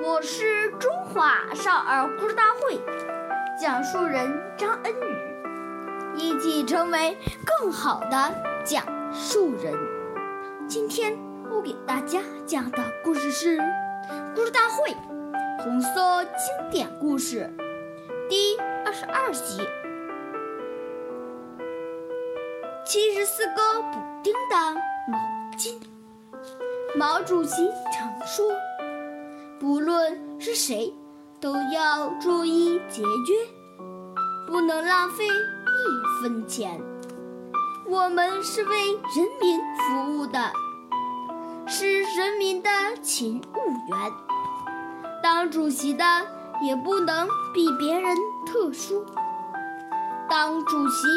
我是中华少儿故事大会讲述人张恩宇，一起成为更好的讲述人。今天我给大家讲的故事是《故事大会》红色经典故事第二十二集：七十四个补丁的毛巾。毛主席常说。不论是谁，都要注意节约，不能浪费一分钱。我们是为人民服务的，是人民的勤务员。当主席的也不能比别人特殊，当主席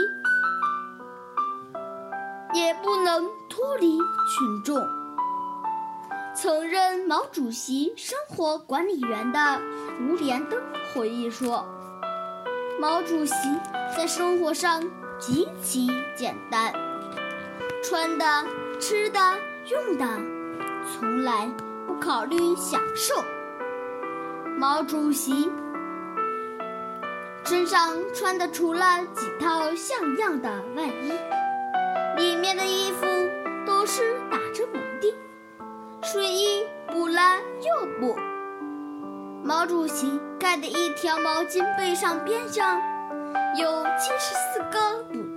也不能脱离群众。曾任毛主席生活管理员的吴连登回忆说：“毛主席在生活上极其简单，穿的、吃的、用的，从来不考虑享受。毛主席身上穿的除了几套像样的外衣，里面的衣服都是打着补丁。”睡衣补了又补，毛主席盖的一条毛巾被上边上有七十四个补。